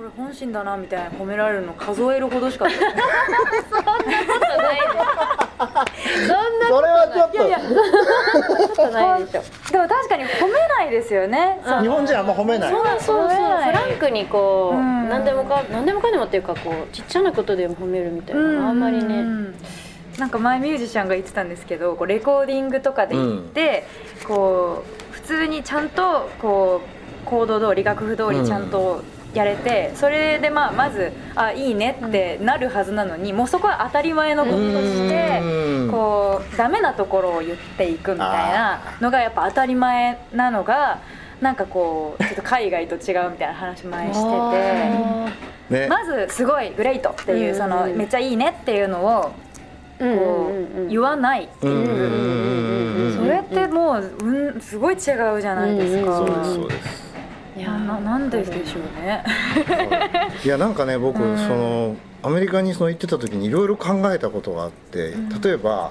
これ本心だなみたいな褒められるの数えるほどしかない。それはちょっと。いやいや。ことないでしょでも確かに褒めないですよね。日本人はあんま褒めない。そうそうそう。フランクにこう、うん。何でもか何でもかんでもっていうかこうちっちゃなことでも褒めるみたいなのあんまりね、うんなんか前ミュージシャンが言ってたんですけどこうレコーディングとかで行って、こう普通にちゃんとこうコード通り楽譜通りちゃんとやれて、それでまあまずあいいねってなるはずなのに、もうそこは当たり前のこととして、うん。こうダメなところを言っていくみたいなのがやっぱ当たり前なのがなんかこうちょっと海外と違うみたいな話前してて。あね。まずすごいグレイトっていううん。そのめっちゃいいねっていうのをこう言わないっていう。うんそれってもううんすごい違うじゃないですかうんそうですそうですいやななんででしょうね。いやなんかね僕、うん。そのアメリカにその行ってた時にいろいろ考えたことがあって、ん。例えば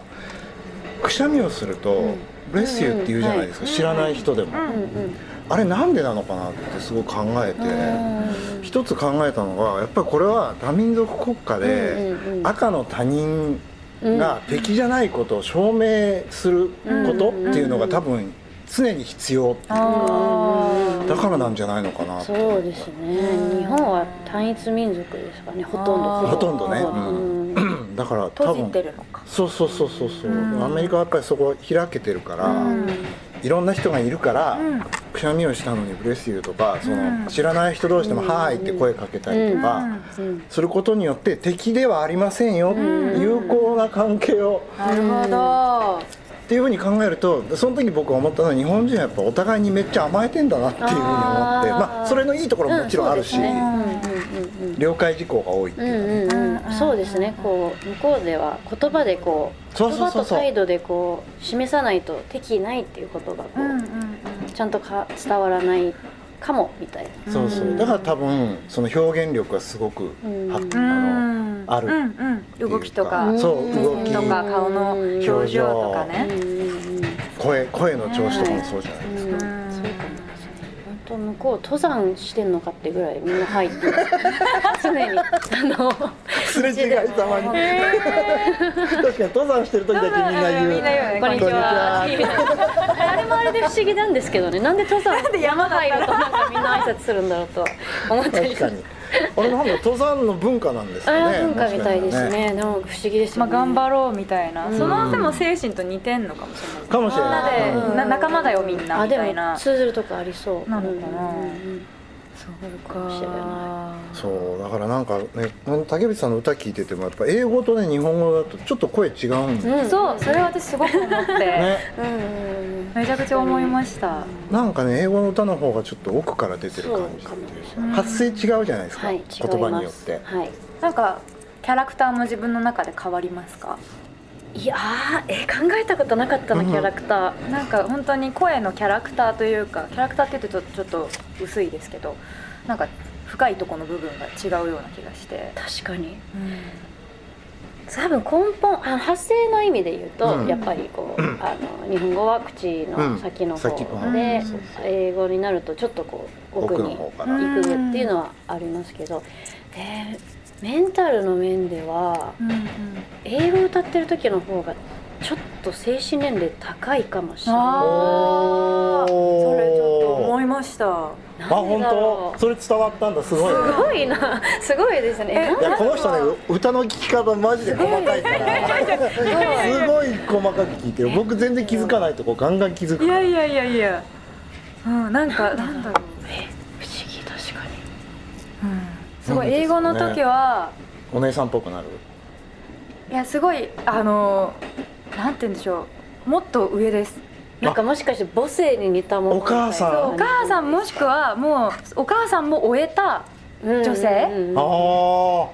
くしゃみをするとん「ブレスユー」って言うじゃないですか、うん。知らない人でも、うん。うん。うん。あれなんでなのかなってすごい考えて、うん。一つ考えたのがやっぱりこれは多民族国家で、うん。うん。うん。赤の他人が敵じゃないことを証明することっていうのが多分常に必要っていう。あー。だからなんじゃないのかなって。そうですね。日本は単一民族ですからね。ほとんど。ほとんどね、ううん。んだから多閉じ分てるのか。そうそうそうそうそう、うん。アメリカはやっぱりそこ開けてるから、うん。いろんな人がいるから、うん。くしゃみをしたのに「ブレスユー」とかその、うん知らない人同士でも「うん。はーい」って声かけたりとか、することによって敵ではありませんよ、友好な関係をなるほどっていうふうに考えるとその時僕が思ったのは日本人はやっぱお互いにめっちゃ甘えてんだなっていうふうに思ってまあそれのいいところももちろんあるし、うんねうんうんうん。うん了解事項が多いってう。んいうかね、うんうん、そうですね。こう向こうでは言葉でこう言葉と態度でこう示さないと敵ないっていうことがこう、うんうんちゃんとか伝わらないかもみたいな。そうそう。だから多分その表現力がすごく、うん。はうあのん。あるうんうん。動きとかうん。そう動き。とか顔の表情とかね。声声の調子とかもそうじゃないですか、うん。そうかもしれない。本当向こう登山してんのかってぐらいみんな入って 常に。あのすれ違いざまに。確かに登山してる時だけみんな言う。こんにちは。あれもあれで不思議なんですけどね。なんで登山で山入るとなんかみんな挨拶するんだろうとは思ったり確かにあれなんだ登山の文化なんですかね。文化みたいですね。でも不思議ですまあ頑張ろうみたいな。うん。そのでも精神と似てんのかもしれない。かもしれない。仲間だよみんなあでもみたいな。通ずるとこありそう。なのかなそうか。もしれそうだからなんかね竹内さんの歌聞いててもやっぱ英語とね日本語だとちょっと声違うんで、うん。そうそれは私すごく思って。ね。うん。うんうんめちゃくちゃ思いました。なんかね英語の歌の方がちょっと奥から出てる感じっていう。うん発声違うじゃないですか、はい。言葉によって。はい。なんかキャラクターも自分の中で変わりますか？いやーえ考えたことなかったなうん。キャラクター。なんか本当に声のキャラクターというかキャラクターって言うとちょっと薄いですけどなんか深いところの部分が違うような気がして、確かに。多分根本あの発声の意味で言うと、うん。やっぱりこう、あの日本語は口の先の方で、英語になるとちょっとこう奥に行くっていうのはありますけど、でメンタルの面ではうんうん。英語歌ってる時の方がちょっと精神年齢高いかもしれない。あそれちょっと思いました。あ本当？それ伝わったんだ。すごいね。すごいな。すごいですね。えいやこの人ね歌の聞き方マジで細かいから。すごい。細かく聞いてる。僕全然気づかないとこガンガン気づくいやいやいやいや。うんなんかなんだろう、不思議確かに。うん、すごい英語の時は、お姉さんっぽくなる？いやすごいあのなんて言うんでしょう。もっと上です。なんかもしかして母性に似たもの？お母さん。お母さんもしくはもうお母さんも終えた女性。うんうんうんあ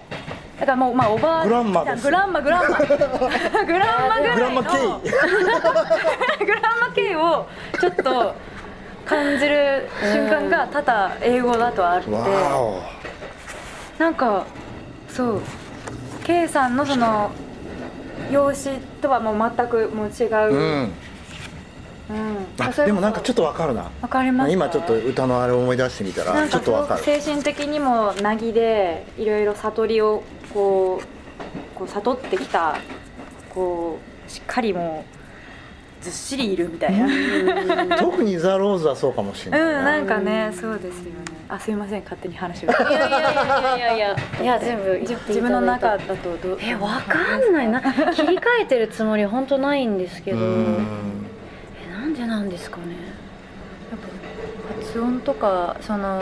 だからもうまあおばあグランマグランマグランマ。グランマ ぐあらいのグランマケイ。グランマ系をちょっと感じる瞬間が多々英語だとあってなんかそう。K さんのその容姿とはもう全くもう違う、うん。うん。あでもなんかちょっとわかるな。わかります。か今ちょっと歌のあれを思い出してみたらちょっとわかる。精神的にもなぎでいろいろ悟りをこうこう悟ってきたこうしっかりもうずっしりいるみたいな。うん。特にザ・ローズはそうかもしれないな、なんかねそうですよねあすいません勝手に話を。いやいやいやいやいや全部自分の中だとどう？えわかんない。な切り替えてるつもり本当ないんですけど。うえんなんでなんですかね発音とかその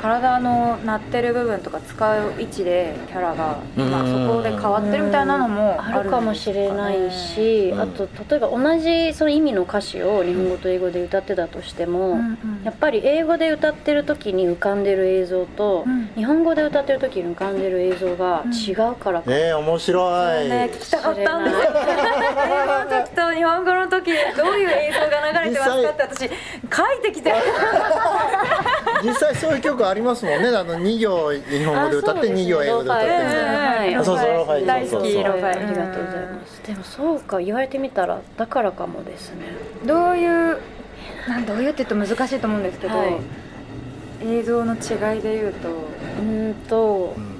体の鳴ってる部分とか使う位置でキャラが、まあ、うんそこで変わってるみたいなのもあるかもしれない。し、うん。あと例えば同じその意味の歌詞を日本語と英語で歌ってたとしても、うんうん。やっぱり英語で歌ってる時に浮かんでる映像と、うん。日本語で歌ってる時に浮かんでる映像が違うからか、えー、面白い、ね聞きたかったんです英語の時と日本語の時どういう映像が流れてますかって私書いてきて。実際そういう曲ありますもんね。あの2行日本語で歌って2行英語で歌ってみたいな。大好きそうそうそう。ローファイありがとうございますでもそうか言われてみたらだからかもですね。どういうなんどういうって言うと難しいと思うんですけど、はい。映像の違いで言うと。うーんとうん。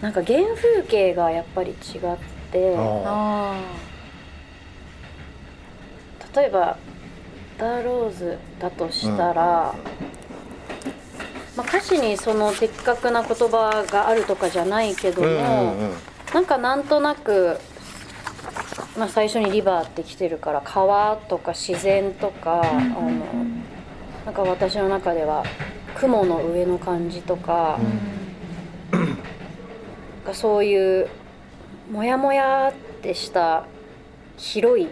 なんか原風景がやっぱり違って。ああ例えば「ダーローズ」だとしたら、まあ、歌詞にその的確な言葉があるとかじゃないけども、ーうんうんうん。なんかなんとなく、まあ、最初に「リバー」って来てるから川とか自然とか、あのなんか私の中では雲の上の感じとか、がそういうモヤモヤってした広い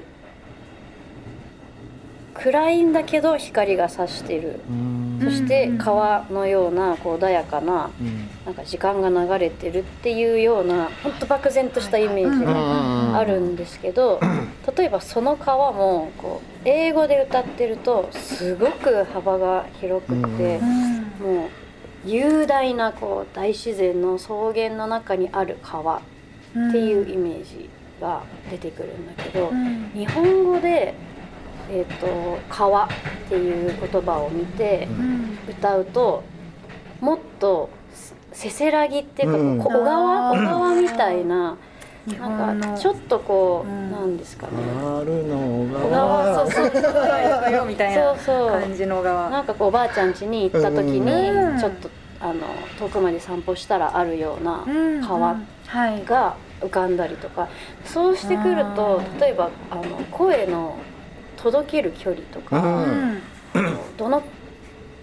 暗いんだけど光が差してる。うん。そしてうん。川のようなこう穏やかなうん。なんか時間が流れてるっていうようなほんと漠然としたイメージうん。があるんですけど例えばその川もこう英語で歌ってるとすごく幅が広くってうん。もう雄大なこう大自然の草原の中にある川っていうイメージが出てくるんだけどうん。日本語で、えーと「川」っていう言葉を見てうん。歌うともっとせせらぎっていうか、うん。小川小川みたいな日なんかちょっとこう、うん。なんですかね。あるの小が川そうそうみたいな感じの側なんかこうおばあちゃん家に行った時にうん。ちょっとあの遠くまで散歩したらあるようなうん。川はいが浮かんだりとかそうしてくるとうん例えばあの声の届ける距離とうか、ん。どの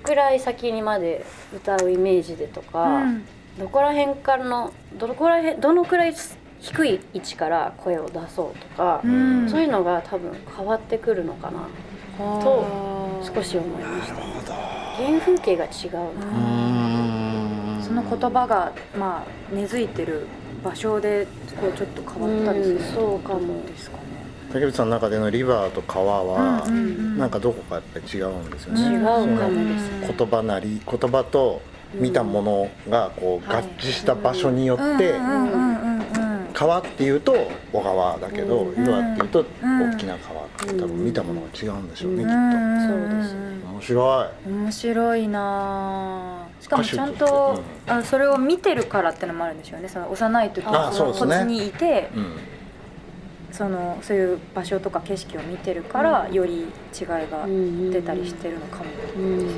くらい先にまで歌うイメージでとか、うん。どこら辺からのどこら辺どのくらい低い位置から声を出そうとか、うん。そういうのが多分変わってくるのかなと少し思いました。原風景が違う。その言葉がまあ根付いてる場所でこうちょっと変わったりするうんそうかも。ですかね竹内さんの中でのリバーと川は、うんうんうん。なんかどこかやっぱり違うんですよね、違うかもですね。言葉なり言葉と見たものがこう合はい致した場所によって、川っていうと小川だけど、うんリバーっていうとうん。大きな川って多分見たものが違うんでしょうね、うんきっそうです。と面白い。面白いなあしかもちゃんととしてあそれを見てるからってのもあるんでしょうね。その幼い時あにその土地にいてうん。そのそういう場所とか景色を見てるから、より違いが出たりしてるのかもですよね、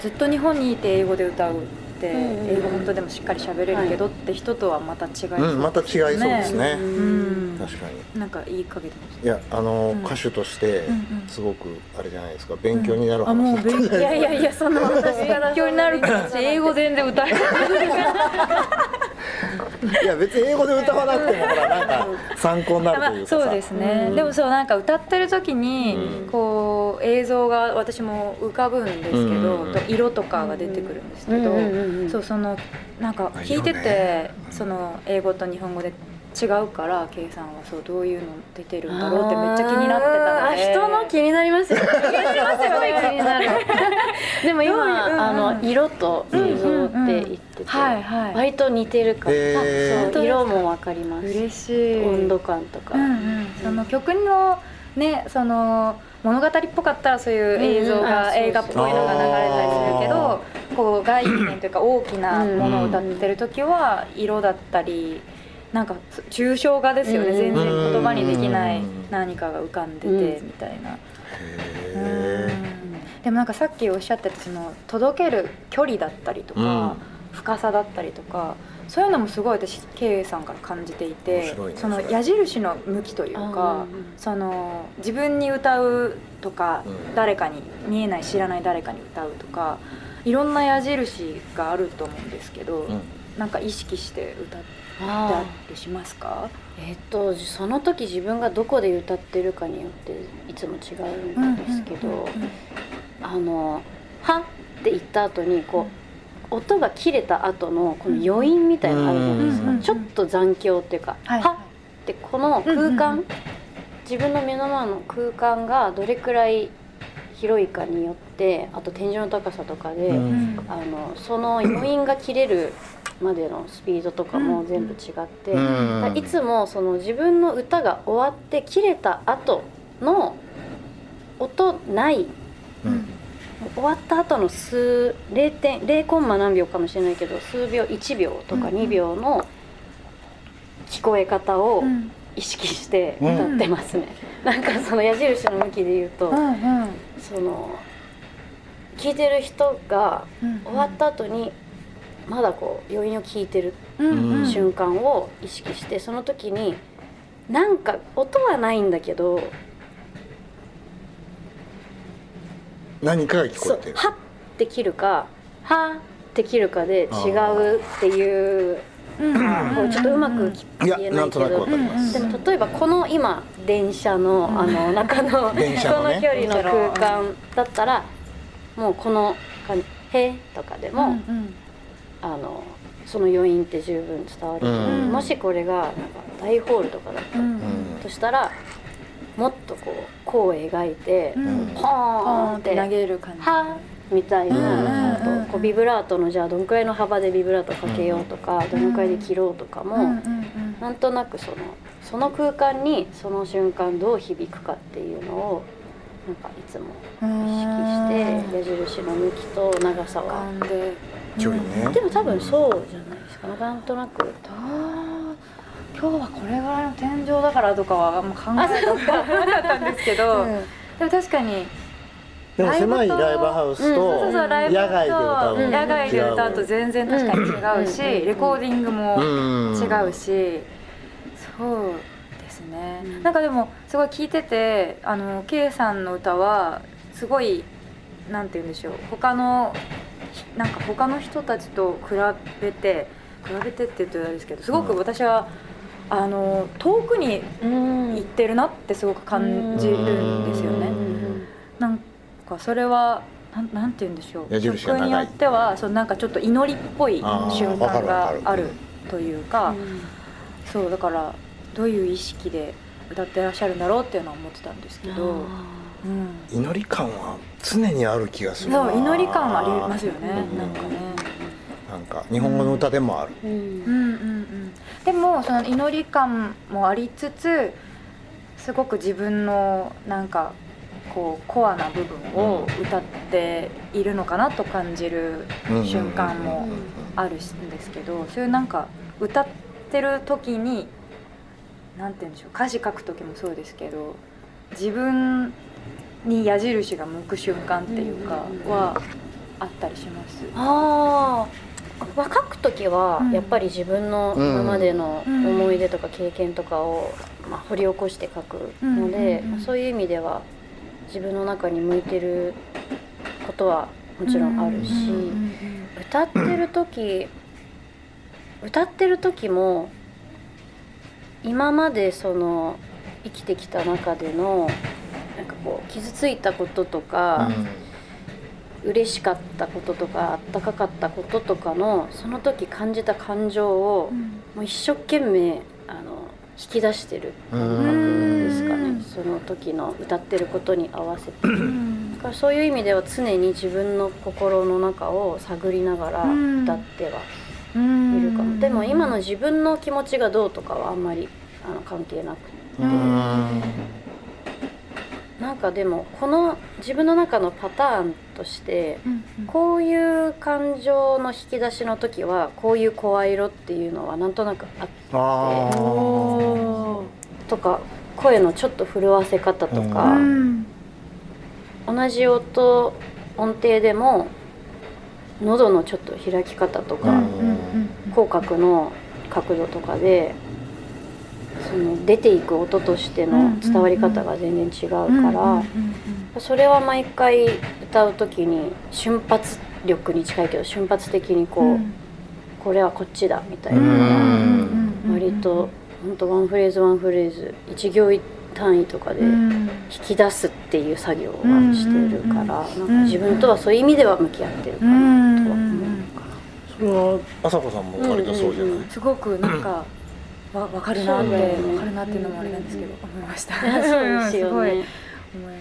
ずっと日本にいて英語で歌う英語本当でもしっかり喋れるけどって人とはまた違いそううん、また違いそうですね。うん。確かに。なんかいいかげてます。いやあの、うん。歌手としてうんうん。すごくあれじゃないですか。勉強になるあもう話、勉強。いやいやいやその私勉強になるから 私英語全然歌えない いや別に英語で歌わなくてもほらなんか参考になるというかさ、そうですね、うん。でもそうなんか歌ってる時に、うん。こう映像が私も浮かぶんですけど、うんと色とかが出てくるんですけど、そうそのなんかあ聞いてて、色ね。その英語と日本語で違うからさんはそうどういうの出てるんだろうってめっちゃ気になってたので。あ人の気になりますよでも今、うんうんうん。あの色と映像って言ってて、はいはい。割と似てるから、へー。そう色もわかります。嬉しい。温度感とか、うんうん、その曲のねその物語っぽかったらそういう映像が映画っぽいのが流れたりするけどこう概念というか大きなものを歌ってる時は色だったりなんか抽象画ですよねうん。全然言葉にできないうん何かが浮かんでうん。てみたいな。へでもなんかさっきおっしゃってたその届ける距離だったりとか、うん。深さだったりとかそういうのもすごい私 K さんから感じてい面てねその矢印の向きというかその自分に歌うとか、うん。誰かに見えない知らない誰かに歌うとかいろんな矢印があると思うんですけど、うんなんか意識して歌ってあありしますか？えっとその時自分がどこで歌ってるかによっていつも違うんですけど、あの「は」って言った後にこう、音が切れた後のこの余韻みたいなのあるじゃないですか、うんちょっと残響っていうか「はいは」ってこの空間、うんうん。自分の目の前の空間がどれくらい広いかによってあと天井の高さとかで、うん。うんあのその余韻が切れるまでのスピードとかも全部違って、うん。いつもその自分の歌が終わって切れた後の音ないうん。終わった後の数0点0コンマ何秒かもしれないけど数秒1秒とかうん。うん2秒の聞こえ方をうん。意識して歌ってますね、なんかその矢印の向きで言うと、うんうんその聞いてる人がうん。終わった後にまだこう余韻を聞いてる瞬間を意識してその時になんか音はないんだけど何かが聞こえてる。はって切るかはって切るかで違うっていううんこうちょっとうまくい言えないけど。でも例えばこの今電車のあの中のこ 電車の距離の空間だったらもうこの感じ「へ」とかでも、あのその余韻って十分伝わる、う。ん。もしこれがなんか大ホールとかだったうん。としたらもっとこう弧を描いて、うん。ポポーンってて投げる感じ。はみたいな、うんあとこうビブラートのじゃあどのくらいの幅でビブラートかけようとか、どのくらいで切ろうとかも、うんうんなんとなくそのその空間にその瞬間どう響くかっていうのをなんかいつもうん。意識して矢印の向きと長さは。感で。距離ね。でも多分そうじゃないですか。なんとなく。今日はこれぐらいの天井だからとかはあんま考えたことなかったんですけど、うんでも確かにでも狭いライブハウスうん。とそうそうライブと野外で歌ううん野外で歌うと全然確かに違うし、うん。レコーディングもうん。違うし、そうですね、うん。なんかでもすごい聞いててあの K さんの歌はすごいなんて言うんでしょう他のなんか他の人たちと比べて比べてって言うとあれですけどすごく私は、あの遠くにうん。行ってるなってすごく感じるんですよね。なんかそれはなんなんて言うんでしょう。曲によってはそうなんかちょっと祈りっぽい瞬間があるというかそうだからどういう意識で歌ってらっしゃるんだろうっていうのは思ってたんですけど、うん、祈り感は常にある気がするな。そう祈り感はありますよね、うん。なんかね。なんか日本語の歌でもある。うん。うんうんうん、でもその祈り感もありつつすごく自分のなんかこうコアな部分を歌っているのかなと感じる瞬間もあるんですけどそういうなんか歌ってる時になんて言うんでしょう歌詞書く時もそうですけど自分に矢印が向く瞬間っていうかはあったりします。ああまあ書く時はうん。やっぱり自分の今までの思い出とか経験とかを、まあ、掘り起こして書くので、そういう意味では自分の中に向いてることはもちろんあるし、うんうんうん歌ってる時歌ってる時も今までその生きてきた中でのなんかこう傷ついたこととか、嬉しかったこととかあったかかったこととかのその時感じた感情をうん。もう一生懸命あの引き出してる。う感覚ですその時の歌ってることに合わせて。うん。だからそういう意味では常に自分の心の中を探りながらうん。歌ってはいうん。るかも、でも今の自分の気持ちがどうとかはあんまりあの関係なくて。うん。かでもこの自分の中のパターンとしてこういう感情の引き出しの時はこういう声色っていうのはなんとなくあっあー。おー。とか声のちょっと震わせ方とか、うん。同じ音音程でも喉のちょっと開き方とか、うん口角の角度とかでその出ていく音としての伝わり方が全然違うから、それは毎回歌う時に瞬発力に近いけど瞬発的にこう、これはこっちだみたいな割と本当ワンフレーズワンフレーズ一行単位とかで引き出すっていう作業はしてるから、なんか自分とはそういう意味では向き合ってるかなとは思うかな。それは朝子さんも割とそうじゃない、うん。うんうんすごくなんかわ分かるなってね分かるなっていうのもあれなんですけど思いました。い やそうですよ すごいね。思い